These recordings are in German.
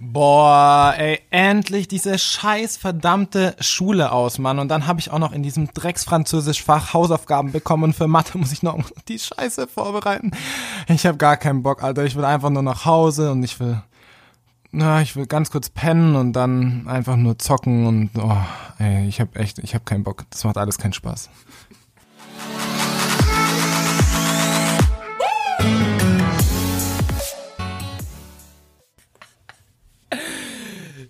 Boah, ey, endlich diese scheiß verdammte Schule aus, Mann. Und dann habe ich auch noch in diesem Drecksfranzösisch-Fach Hausaufgaben bekommen und für Mathe muss ich noch die Scheiße vorbereiten. Ich habe gar keinen Bock, Alter. Ich will einfach nur nach Hause und ich will, na, ich will ganz kurz pennen und dann einfach nur zocken und, oh, ey, ich habe echt, ich habe keinen Bock. Das macht alles keinen Spaß.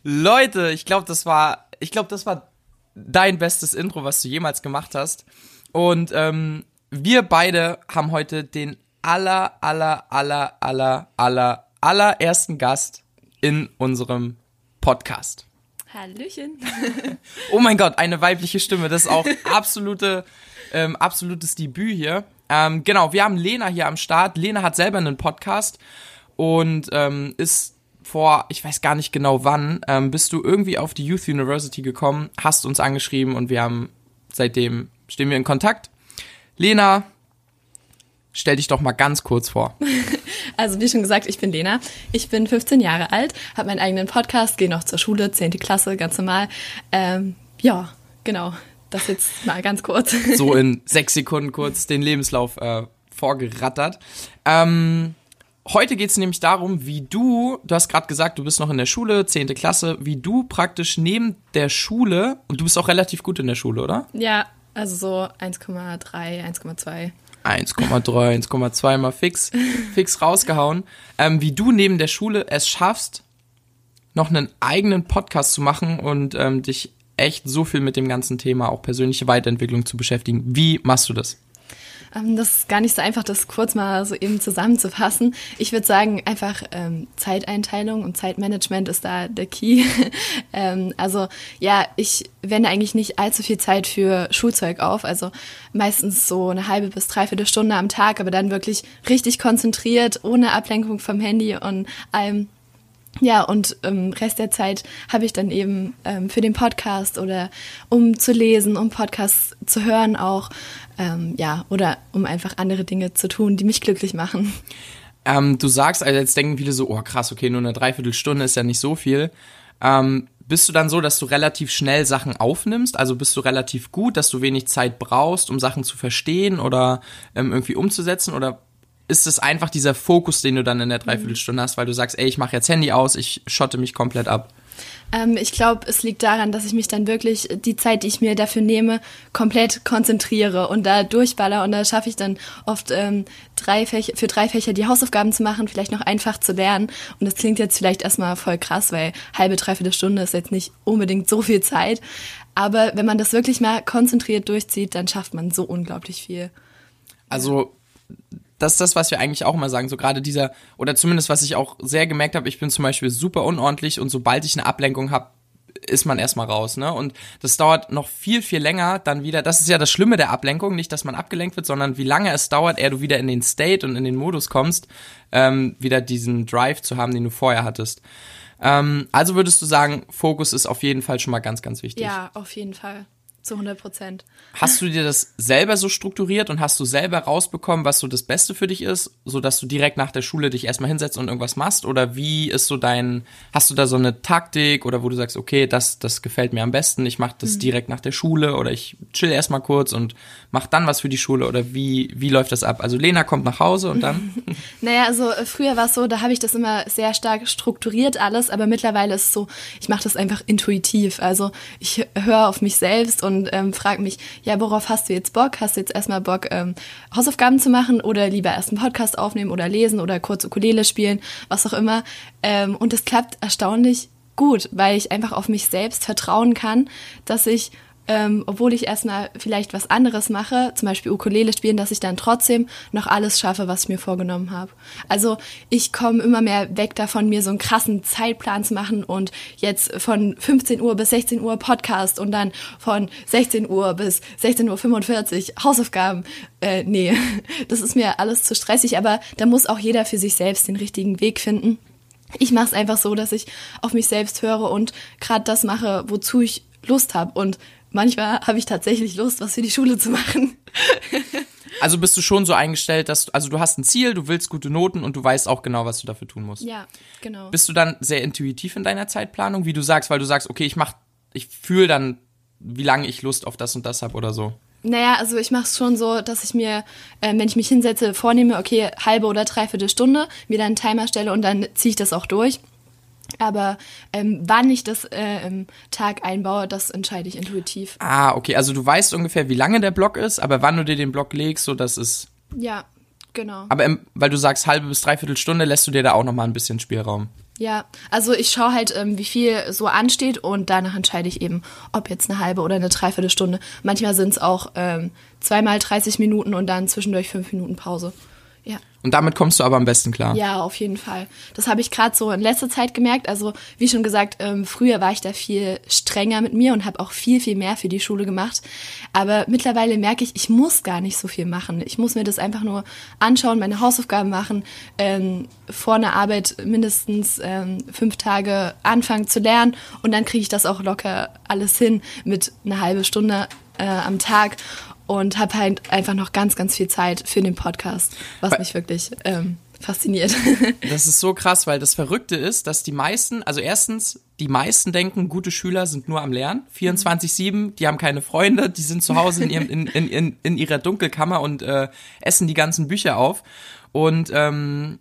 Leute, ich glaube, das war, ich glaube, das war dein bestes Intro, was du jemals gemacht hast. Und ähm, wir beide haben heute den aller, aller, aller, aller, aller, allerersten Gast in unserem Podcast. Hallöchen. oh mein Gott, eine weibliche Stimme. Das ist auch absolute, ähm, absolutes Debüt hier. Ähm, genau, wir haben Lena hier am Start. Lena hat selber einen Podcast und ähm, ist vor, ich weiß gar nicht genau wann, ähm, bist du irgendwie auf die Youth University gekommen, hast uns angeschrieben und wir haben seitdem stehen wir in Kontakt. Lena, stell dich doch mal ganz kurz vor. Also wie schon gesagt, ich bin Lena. Ich bin 15 Jahre alt, habe meinen eigenen Podcast, gehe noch zur Schule, 10. Klasse, ganz normal. Ähm, ja, genau. Das jetzt mal ganz kurz. So in sechs Sekunden kurz den Lebenslauf äh, vorgerattert. Ähm, Heute geht es nämlich darum, wie du, du hast gerade gesagt, du bist noch in der Schule, 10. Klasse, wie du praktisch neben der Schule, und du bist auch relativ gut in der Schule, oder? Ja, also so 1,3, 1,2. 1,3, 1,2 mal fix, fix rausgehauen. Ähm, wie du neben der Schule es schaffst, noch einen eigenen Podcast zu machen und ähm, dich echt so viel mit dem ganzen Thema auch persönliche Weiterentwicklung zu beschäftigen. Wie machst du das? Ähm, das ist gar nicht so einfach, das kurz mal so eben zusammenzufassen. Ich würde sagen, einfach ähm, Zeiteinteilung und Zeitmanagement ist da der Key. ähm, also ja, ich wende eigentlich nicht allzu viel Zeit für Schulzeug auf. Also meistens so eine halbe bis dreiviertel Stunde am Tag, aber dann wirklich richtig konzentriert, ohne Ablenkung vom Handy und allem. Ja, und ähm, Rest der Zeit habe ich dann eben ähm, für den Podcast oder um zu lesen, um Podcasts zu hören auch, ähm, ja, oder um einfach andere Dinge zu tun, die mich glücklich machen. Ähm, du sagst, also jetzt denken viele so, oh krass, okay, nur eine Dreiviertelstunde ist ja nicht so viel. Ähm, bist du dann so, dass du relativ schnell Sachen aufnimmst? Also bist du relativ gut, dass du wenig Zeit brauchst, um Sachen zu verstehen oder ähm, irgendwie umzusetzen? Oder ist es einfach dieser Fokus, den du dann in der Dreiviertelstunde hast, weil du sagst, ey, ich mache jetzt Handy aus, ich schotte mich komplett ab? Ähm, ich glaube, es liegt daran, dass ich mich dann wirklich die Zeit, die ich mir dafür nehme, komplett konzentriere und da durchballer und da schaffe ich dann oft ähm, drei Fächer, für drei Fächer die Hausaufgaben zu machen, vielleicht noch einfach zu lernen. Und das klingt jetzt vielleicht erstmal voll krass, weil halbe, dreiviertel Stunde ist jetzt nicht unbedingt so viel Zeit. Aber wenn man das wirklich mal konzentriert durchzieht, dann schafft man so unglaublich viel. Also das ist das, was wir eigentlich auch immer sagen. So gerade dieser, oder zumindest was ich auch sehr gemerkt habe, ich bin zum Beispiel super unordentlich und sobald ich eine Ablenkung habe, ist man erstmal raus, ne? Und das dauert noch viel, viel länger dann wieder. Das ist ja das Schlimme der Ablenkung, nicht, dass man abgelenkt wird, sondern wie lange es dauert, ehe du wieder in den State und in den Modus kommst, ähm, wieder diesen Drive zu haben, den du vorher hattest. Ähm, also würdest du sagen, Fokus ist auf jeden Fall schon mal ganz, ganz wichtig. Ja, auf jeden Fall zu 100 Prozent. Hast du dir das selber so strukturiert und hast du selber rausbekommen, was so das Beste für dich ist, so dass du direkt nach der Schule dich erstmal hinsetzt und irgendwas machst? Oder wie ist so dein, hast du da so eine Taktik oder wo du sagst, okay, das, das gefällt mir am besten, ich mache das mhm. direkt nach der Schule oder ich chill erstmal kurz und mach dann was für die Schule oder wie, wie läuft das ab? Also Lena kommt nach Hause und dann? naja, also äh, früher war es so, da habe ich das immer sehr stark strukturiert alles, aber mittlerweile ist es so, ich mache das einfach intuitiv. Also ich höre auf mich selbst und und ähm, frage mich, ja, worauf hast du jetzt Bock? Hast du jetzt erstmal Bock, ähm, Hausaufgaben zu machen oder lieber erst einen Podcast aufnehmen oder lesen oder kurz Ukulele spielen, was auch immer. Ähm, und es klappt erstaunlich gut, weil ich einfach auf mich selbst vertrauen kann, dass ich ähm, obwohl ich erstmal vielleicht was anderes mache, zum Beispiel Ukulele spielen, dass ich dann trotzdem noch alles schaffe, was ich mir vorgenommen habe. Also ich komme immer mehr weg davon, mir so einen krassen Zeitplan zu machen und jetzt von 15 Uhr bis 16 Uhr Podcast und dann von 16 Uhr bis 16.45 Uhr Hausaufgaben. Äh, nee, das ist mir alles zu stressig, aber da muss auch jeder für sich selbst den richtigen Weg finden. Ich mache es einfach so, dass ich auf mich selbst höre und gerade das mache, wozu ich Lust habe. Und manchmal habe ich tatsächlich Lust, was für die Schule zu machen. Also bist du schon so eingestellt, dass du, also du hast ein Ziel, du willst gute Noten und du weißt auch genau, was du dafür tun musst. Ja, genau. Bist du dann sehr intuitiv in deiner Zeitplanung, wie du sagst, weil du sagst, okay, ich mach, ich fühle dann, wie lange ich Lust auf das und das habe oder so. Naja, also ich mache es schon so, dass ich mir, äh, wenn ich mich hinsetze, vornehme, okay, halbe oder dreiviertel Stunde, mir dann einen Timer stelle und dann ziehe ich das auch durch. Aber ähm, wann ich das äh, im Tag einbaue, das entscheide ich intuitiv. Ah, okay, also du weißt ungefähr, wie lange der Block ist, aber wann du dir den Block legst, so das ist. Ja, genau. Aber im, weil du sagst halbe bis dreiviertel Stunde, lässt du dir da auch noch mal ein bisschen Spielraum. Ja, also ich schaue halt, ähm, wie viel so ansteht und danach entscheide ich eben, ob jetzt eine halbe oder eine Dreiviertelstunde. Manchmal sind es auch ähm, zweimal 30 Minuten und dann zwischendurch fünf Minuten Pause. Ja. Und damit kommst du aber am besten klar. Ja, auf jeden Fall. Das habe ich gerade so in letzter Zeit gemerkt. Also wie schon gesagt, ähm, früher war ich da viel strenger mit mir und habe auch viel, viel mehr für die Schule gemacht. Aber mittlerweile merke ich, ich muss gar nicht so viel machen. Ich muss mir das einfach nur anschauen, meine Hausaufgaben machen, ähm, vor einer Arbeit mindestens ähm, fünf Tage anfangen zu lernen und dann kriege ich das auch locker alles hin mit einer halben Stunde äh, am Tag und habe halt einfach noch ganz, ganz viel Zeit für den Podcast, was mich wirklich ähm, fasziniert. Das ist so krass, weil das Verrückte ist, dass die meisten, also erstens, die meisten denken, gute Schüler sind nur am Lernen, 24-7, die haben keine Freunde, die sind zu Hause in, ihrem, in, in, in, in ihrer Dunkelkammer und äh, essen die ganzen Bücher auf. Und ähm,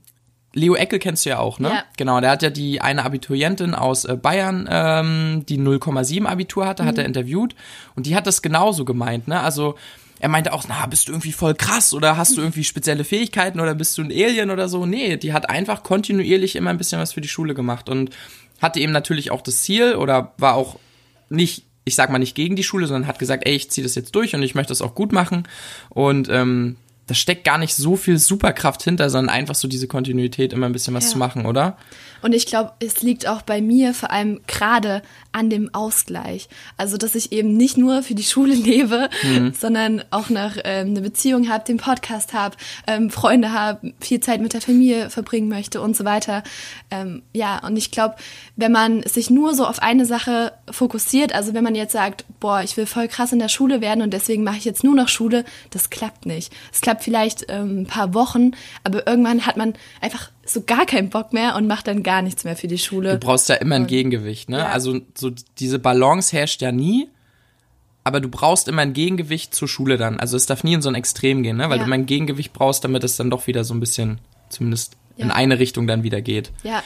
Leo Eckel kennst du ja auch, ne? Ja. Genau, der hat ja die eine Abiturientin aus äh, Bayern, ähm, die 0,7 Abitur hatte, hat er interviewt und die hat das genauso gemeint, ne? Also er meinte auch, na, bist du irgendwie voll krass oder hast du irgendwie spezielle Fähigkeiten oder bist du ein Alien oder so? Nee, die hat einfach kontinuierlich immer ein bisschen was für die Schule gemacht und hatte eben natürlich auch das Ziel oder war auch nicht, ich sag mal nicht gegen die Schule, sondern hat gesagt, ey, ich ziehe das jetzt durch und ich möchte das auch gut machen und ähm, da steckt gar nicht so viel Superkraft hinter, sondern einfach so diese Kontinuität, immer ein bisschen was Ja. zu machen, oder? Und ich glaube, es liegt auch bei mir vor allem gerade an dem Ausgleich. Also, dass ich eben nicht nur für die Schule lebe, sondern auch noch ähm, eine Beziehung habe, den Podcast habe, ähm, Freunde habe, viel Zeit mit der Familie verbringen möchte und so weiter. Ähm, ja, und ich glaube, wenn man sich nur so auf eine Sache fokussiert, also wenn man jetzt sagt, boah, ich will voll krass in der Schule werden und deswegen mache ich jetzt nur noch Schule, das klappt nicht. Es klappt vielleicht ähm, ein paar Wochen, aber irgendwann hat man einfach so gar keinen Bock mehr und macht dann gar nichts mehr für die Schule. Du brauchst ja immer ein Gegengewicht, ne? Ja. Also so diese Balance herrscht ja nie, aber du brauchst immer ein Gegengewicht zur Schule dann. Also es darf nie in so ein Extrem gehen, ne? Weil Ja. du immer ein Gegengewicht brauchst, damit es dann doch wieder so ein bisschen, zumindest in Ja. eine Richtung dann wieder geht. Ja,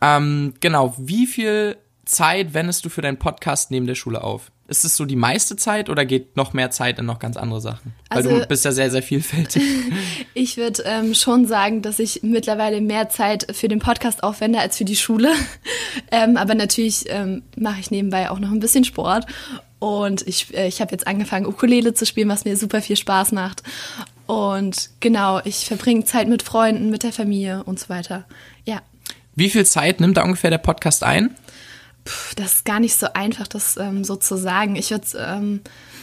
Ähm, genau, wie viel Zeit wendest du für deinen Podcast neben der Schule auf? Ist es so die meiste Zeit oder geht noch mehr Zeit in noch ganz andere Sachen? Weil Also- du bist ja sehr, sehr vielfältig. ich würde ähm, schon sagen, dass ich mittlerweile mehr Zeit für den Podcast aufwende als für die Schule. ähm, aber natürlich ähm, mache ich nebenbei auch noch ein bisschen Sport. Und ich, äh, ich habe jetzt angefangen, Ukulele zu spielen, was mir super viel Spaß macht. Und genau, ich verbringe Zeit mit Freunden, mit der Familie und so weiter. Ja. Wie viel Zeit nimmt da ungefähr der Podcast ein? Das ist gar nicht so einfach, das ähm, so zu sagen. Ich würde ähm,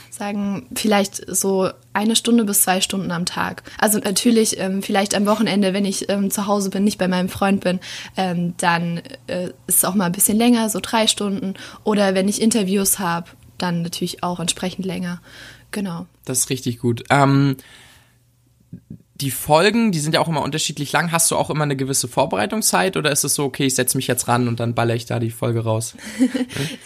sagen, vielleicht so eine Stunde bis zwei Stunden am Tag. Also natürlich ähm, vielleicht am Wochenende, wenn ich ähm, zu Hause bin, nicht bei meinem Freund bin, ähm, dann äh, ist es auch mal ein bisschen länger, so drei Stunden. Oder wenn ich Interviews habe, dann natürlich auch entsprechend länger. Genau. Das ist richtig gut. Ähm, die Folgen, die sind ja auch immer unterschiedlich lang. Hast du auch immer eine gewisse Vorbereitungszeit oder ist es so, okay, ich setze mich jetzt ran und dann baller ich da die Folge raus?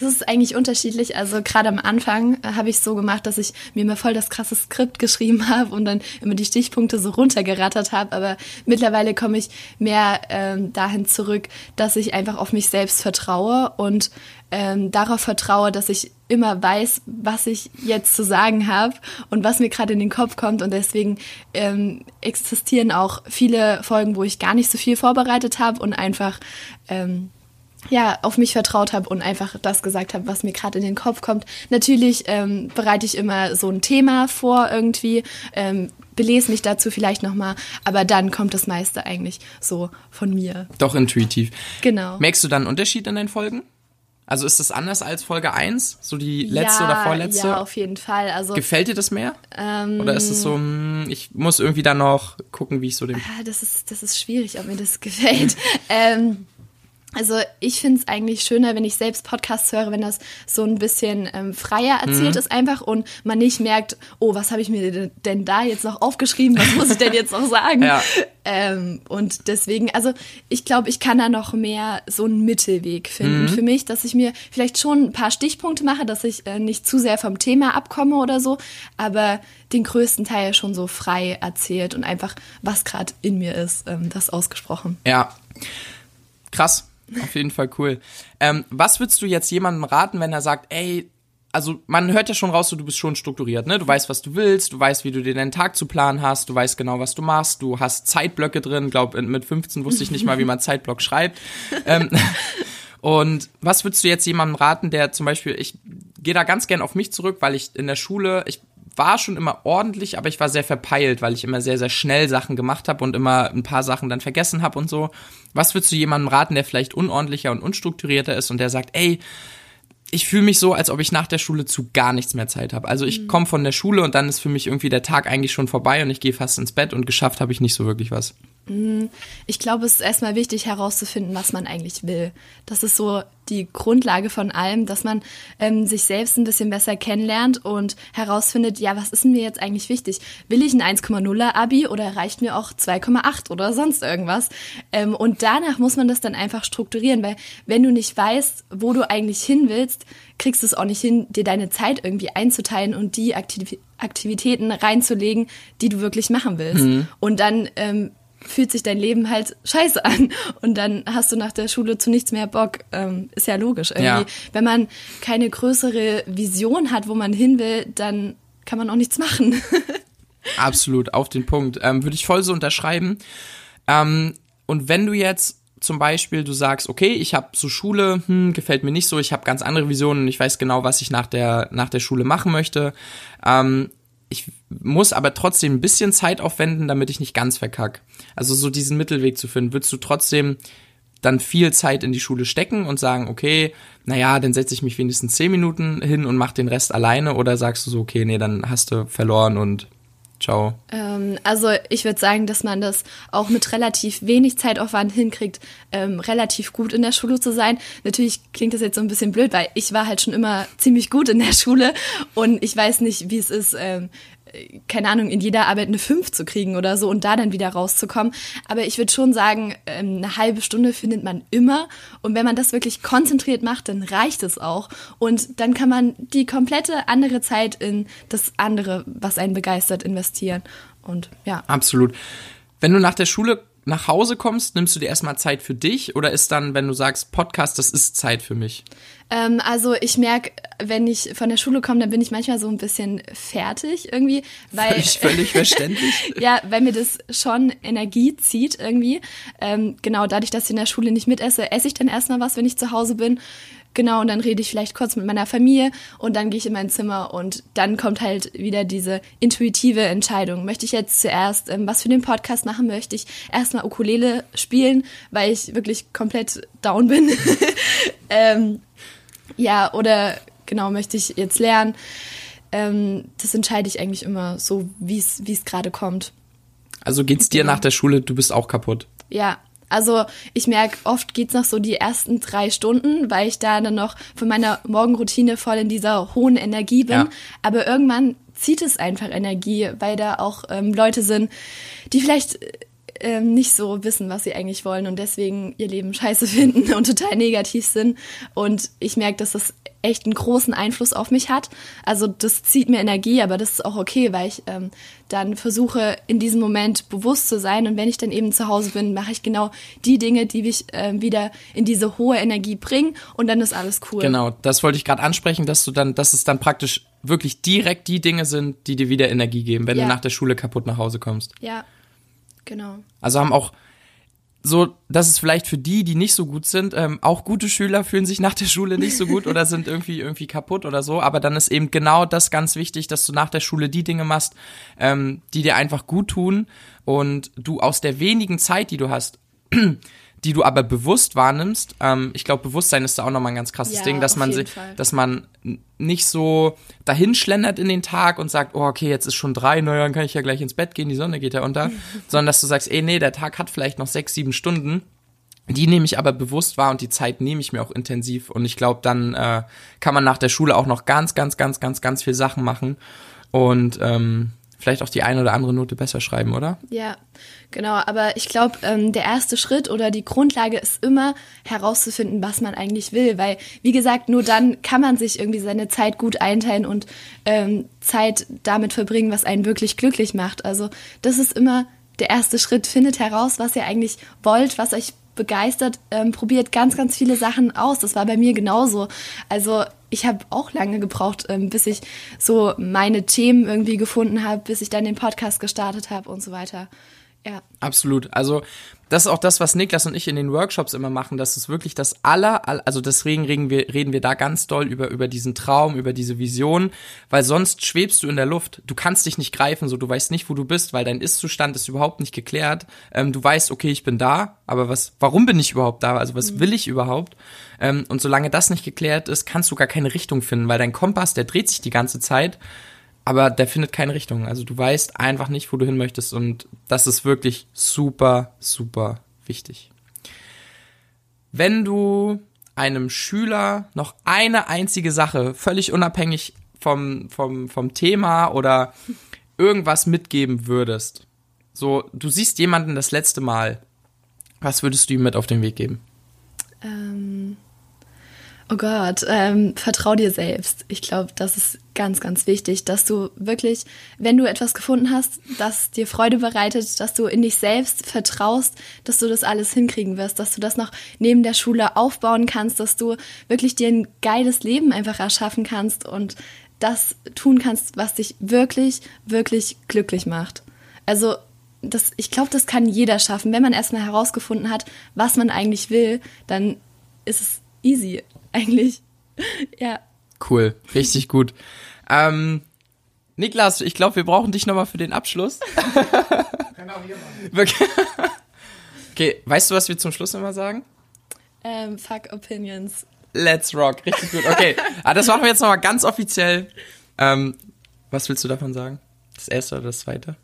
Das ist eigentlich unterschiedlich. Also gerade am Anfang habe ich so gemacht, dass ich mir immer voll das krasse Skript geschrieben habe und dann immer die Stichpunkte so runtergerattert habe. Aber mittlerweile komme ich mehr ähm, dahin zurück, dass ich einfach auf mich selbst vertraue und ähm, darauf vertraue, dass ich immer weiß, was ich jetzt zu sagen habe und was mir gerade in den Kopf kommt. Und deswegen ähm, existieren auch viele Folgen, wo ich gar nicht so viel vorbereitet habe und einfach ähm, ja, auf mich vertraut habe und einfach das gesagt habe, was mir gerade in den Kopf kommt. Natürlich ähm, bereite ich immer so ein Thema vor irgendwie, ähm, belese mich dazu vielleicht nochmal, aber dann kommt das meiste eigentlich so von mir. Doch intuitiv. Genau. Merkst du dann einen Unterschied in deinen Folgen? Also ist das anders als Folge 1? So die letzte ja, oder vorletzte? Ja, auf jeden Fall. Also Gefällt dir das mehr? ähm, Oder ist es so, hm, ich muss irgendwie dann noch gucken, wie ich so den. Ah, das ist, das ist schwierig, ob mir das gefällt. ähm, Also ich finde es eigentlich schöner, wenn ich selbst Podcasts höre, wenn das so ein bisschen ähm, freier erzählt mhm. ist einfach und man nicht merkt, oh, was habe ich mir denn da jetzt noch aufgeschrieben, was muss ich denn jetzt noch sagen? Ja. Ähm, und deswegen, also ich glaube, ich kann da noch mehr so einen Mittelweg finden mhm. für mich, dass ich mir vielleicht schon ein paar Stichpunkte mache, dass ich äh, nicht zu sehr vom Thema abkomme oder so, aber den größten Teil schon so frei erzählt und einfach, was gerade in mir ist, ähm, das ausgesprochen. Ja, krass. Auf jeden Fall cool. Ähm, was würdest du jetzt jemandem raten, wenn er sagt, ey, also man hört ja schon raus, du bist schon strukturiert, ne? Du weißt, was du willst, du weißt, wie du dir deinen Tag zu planen hast, du weißt genau, was du machst, du hast Zeitblöcke drin. Glaub, mit 15 wusste ich nicht mal, wie man Zeitblock schreibt. Ähm, und was würdest du jetzt jemandem raten, der zum Beispiel, ich gehe da ganz gern auf mich zurück, weil ich in der Schule, ich war schon immer ordentlich, aber ich war sehr verpeilt, weil ich immer sehr, sehr schnell Sachen gemacht habe und immer ein paar Sachen dann vergessen habe und so. Was würdest du jemandem raten, der vielleicht unordentlicher und unstrukturierter ist und der sagt, ey, ich fühle mich so, als ob ich nach der Schule zu gar nichts mehr Zeit habe. Also ich mhm. komme von der Schule und dann ist für mich irgendwie der Tag eigentlich schon vorbei und ich gehe fast ins Bett und geschafft habe ich nicht so wirklich was. Mhm. Ich glaube, es ist erstmal wichtig herauszufinden, was man eigentlich will. Das ist so die Grundlage von allem, dass man ähm, sich selbst ein bisschen besser kennenlernt und herausfindet, ja, was ist mir jetzt eigentlich wichtig? Will ich ein 1,0er Abi oder reicht mir auch 2,8 oder sonst irgendwas? Ähm, und danach muss man das dann einfach strukturieren, weil wenn du nicht weißt, wo du eigentlich hin willst, kriegst du es auch nicht hin, dir deine Zeit irgendwie einzuteilen und die Aktiv Aktivitäten reinzulegen, die du wirklich machen willst. Mhm. Und dann ähm, fühlt sich dein Leben halt scheiße an und dann hast du nach der Schule zu nichts mehr Bock. Ähm, ist ja logisch irgendwie. Ja. Wenn man keine größere Vision hat, wo man hin will, dann kann man auch nichts machen. Absolut, auf den Punkt. Ähm, Würde ich voll so unterschreiben. Ähm, und wenn du jetzt zum Beispiel, du sagst, okay, ich habe so Schule, hm, gefällt mir nicht so, ich habe ganz andere Visionen, ich weiß genau, was ich nach der nach der Schule machen möchte. Ähm, ich muss aber trotzdem ein bisschen Zeit aufwenden, damit ich nicht ganz verkack. Also so diesen Mittelweg zu finden, würdest du trotzdem dann viel Zeit in die Schule stecken und sagen, okay, naja, dann setze ich mich wenigstens zehn Minuten hin und mach den Rest alleine oder sagst du so, okay, nee, dann hast du verloren und ciao? Ähm, also ich würde sagen, dass man das auch mit relativ wenig Zeitaufwand hinkriegt, ähm, relativ gut in der Schule zu sein. Natürlich klingt das jetzt so ein bisschen blöd, weil ich war halt schon immer ziemlich gut in der Schule und ich weiß nicht, wie es ist, ähm, keine Ahnung, in jeder Arbeit eine 5 zu kriegen oder so und da dann wieder rauszukommen. Aber ich würde schon sagen, ähm, eine halbe Stunde findet man immer. Und wenn man das wirklich konzentriert macht, dann reicht es auch. Und dann kann man die komplette andere Zeit in das andere, was einen begeistert, investieren. Und ja. Absolut. Wenn du nach der Schule nach Hause kommst, nimmst du dir erstmal Zeit für dich oder ist dann, wenn du sagst Podcast, das ist Zeit für mich? Ähm, also ich merke, wenn ich von der Schule komme, dann bin ich manchmal so ein bisschen fertig irgendwie, weil völlig, völlig verständlich. ja, weil mir das schon Energie zieht irgendwie. Ähm, genau, dadurch, dass ich in der Schule nicht mitesse, esse ich dann erstmal was, wenn ich zu Hause bin Genau, und dann rede ich vielleicht kurz mit meiner Familie und dann gehe ich in mein Zimmer und dann kommt halt wieder diese intuitive Entscheidung. Möchte ich jetzt zuerst ähm, was für den Podcast machen? Möchte ich erstmal Ukulele spielen, weil ich wirklich komplett down bin? ähm, ja, oder genau, möchte ich jetzt lernen? Ähm, das entscheide ich eigentlich immer so, wie es gerade kommt. Also geht's dir genau. nach der Schule, du bist auch kaputt? Ja, also ich merke, oft geht's noch so die ersten drei Stunden, weil ich da dann noch von meiner Morgenroutine voll in dieser hohen Energie bin. Ja. Aber irgendwann zieht es einfach Energie, weil da auch ähm, Leute sind, die vielleicht ähm, nicht so wissen, was sie eigentlich wollen und deswegen ihr Leben scheiße finden und total negativ sind. Und ich merke, dass das echt einen großen Einfluss auf mich hat. Also das zieht mir Energie, aber das ist auch okay, weil ich ähm, dann versuche, in diesem Moment bewusst zu sein. Und wenn ich dann eben zu Hause bin, mache ich genau die Dinge, die mich äh, wieder in diese hohe Energie bringen und dann ist alles cool. Genau, das wollte ich gerade ansprechen, dass du dann, dass es dann praktisch wirklich direkt die Dinge sind, die dir wieder Energie geben, wenn ja. du nach der Schule kaputt nach Hause kommst. Ja, genau. Also haben auch so, dass es vielleicht für die, die nicht so gut sind, ähm, auch gute Schüler fühlen sich nach der Schule nicht so gut oder sind irgendwie irgendwie kaputt oder so. Aber dann ist eben genau das ganz wichtig, dass du nach der Schule die Dinge machst, ähm, die dir einfach gut tun und du aus der wenigen Zeit, die du hast, die du aber bewusst wahrnimmst. Ähm, ich glaube, Bewusstsein ist da auch nochmal ein ganz krasses ja, Ding, dass man sich, dass man nicht so dahin schlendert in den Tag und sagt, oh, okay, jetzt ist schon drei, naja, dann kann ich ja gleich ins Bett gehen, die Sonne geht ja unter, sondern dass du sagst, ey, nee, der Tag hat vielleicht noch sechs, sieben Stunden Die nehme ich aber bewusst wahr und die Zeit nehme ich mir auch intensiv. Und ich glaube, dann äh, kann man nach der Schule auch noch ganz, ganz, ganz, ganz, ganz viel Sachen machen. Und ähm, vielleicht auch die eine oder andere Note besser schreiben, oder? Ja, genau. Aber ich glaube, ähm, der erste Schritt oder die Grundlage ist immer herauszufinden, was man eigentlich will. Weil, wie gesagt, nur dann kann man sich irgendwie seine Zeit gut einteilen und ähm, Zeit damit verbringen, was einen wirklich glücklich macht. Also das ist immer der erste Schritt. Findet heraus, was ihr eigentlich wollt, was euch begeistert, ähm, probiert ganz, ganz viele Sachen aus. Das war bei mir genauso. Also ich habe auch lange gebraucht, ähm, bis ich so meine Themen irgendwie gefunden habe, bis ich dann den Podcast gestartet habe und so weiter. Ja. Absolut. Also das ist auch das, was Niklas und ich in den Workshops immer machen. Das ist wirklich das aller, also deswegen reden wir, reden wir da ganz doll über, über diesen Traum, über diese Vision, weil sonst schwebst du in der Luft. Du kannst dich nicht greifen, so du weißt nicht, wo du bist, weil dein Ist-Zustand ist überhaupt nicht geklärt. Ähm, du weißt, okay, ich bin da, aber was, warum bin ich überhaupt da? Also was will ich überhaupt? Ähm, und solange das nicht geklärt ist, kannst du gar keine Richtung finden, weil dein Kompass, der dreht sich die ganze Zeit aber der findet keine Richtung. Also du weißt einfach nicht, wo du hin möchtest und das ist wirklich super, super wichtig. Wenn du einem Schüler noch eine einzige Sache, völlig unabhängig vom, vom, vom Thema oder irgendwas mitgeben würdest, so, du siehst jemanden das letzte Mal, was würdest du ihm mit auf den Weg geben? Ähm, Oh Gott, ähm, vertrau dir selbst. Ich glaube, das ist ganz, ganz wichtig, dass du wirklich, wenn du etwas gefunden hast, das dir Freude bereitet, dass du in dich selbst vertraust, dass du das alles hinkriegen wirst, dass du das noch neben der Schule aufbauen kannst, dass du wirklich dir ein geiles Leben einfach erschaffen kannst und das tun kannst, was dich wirklich, wirklich glücklich macht. Also das, ich glaube, das kann jeder schaffen. Wenn man erstmal herausgefunden hat, was man eigentlich will, dann ist es easy eigentlich. ja. Cool, richtig gut. Ähm, Niklas, ich glaube, wir brauchen dich nochmal für den Abschluss. Kann auch hier machen. okay, weißt du, was wir zum Schluss immer sagen? Ähm, fuck Opinions. Let's rock, richtig gut. Okay, ah, das machen wir jetzt nochmal ganz offiziell. Ähm, was willst du davon sagen? Das erste oder das zweite?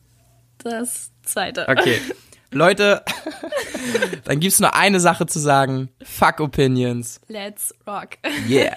Das zweite. Okay. Leute, dann gibt's nur eine Sache zu sagen. Fuck Opinions. Let's rock. Yeah.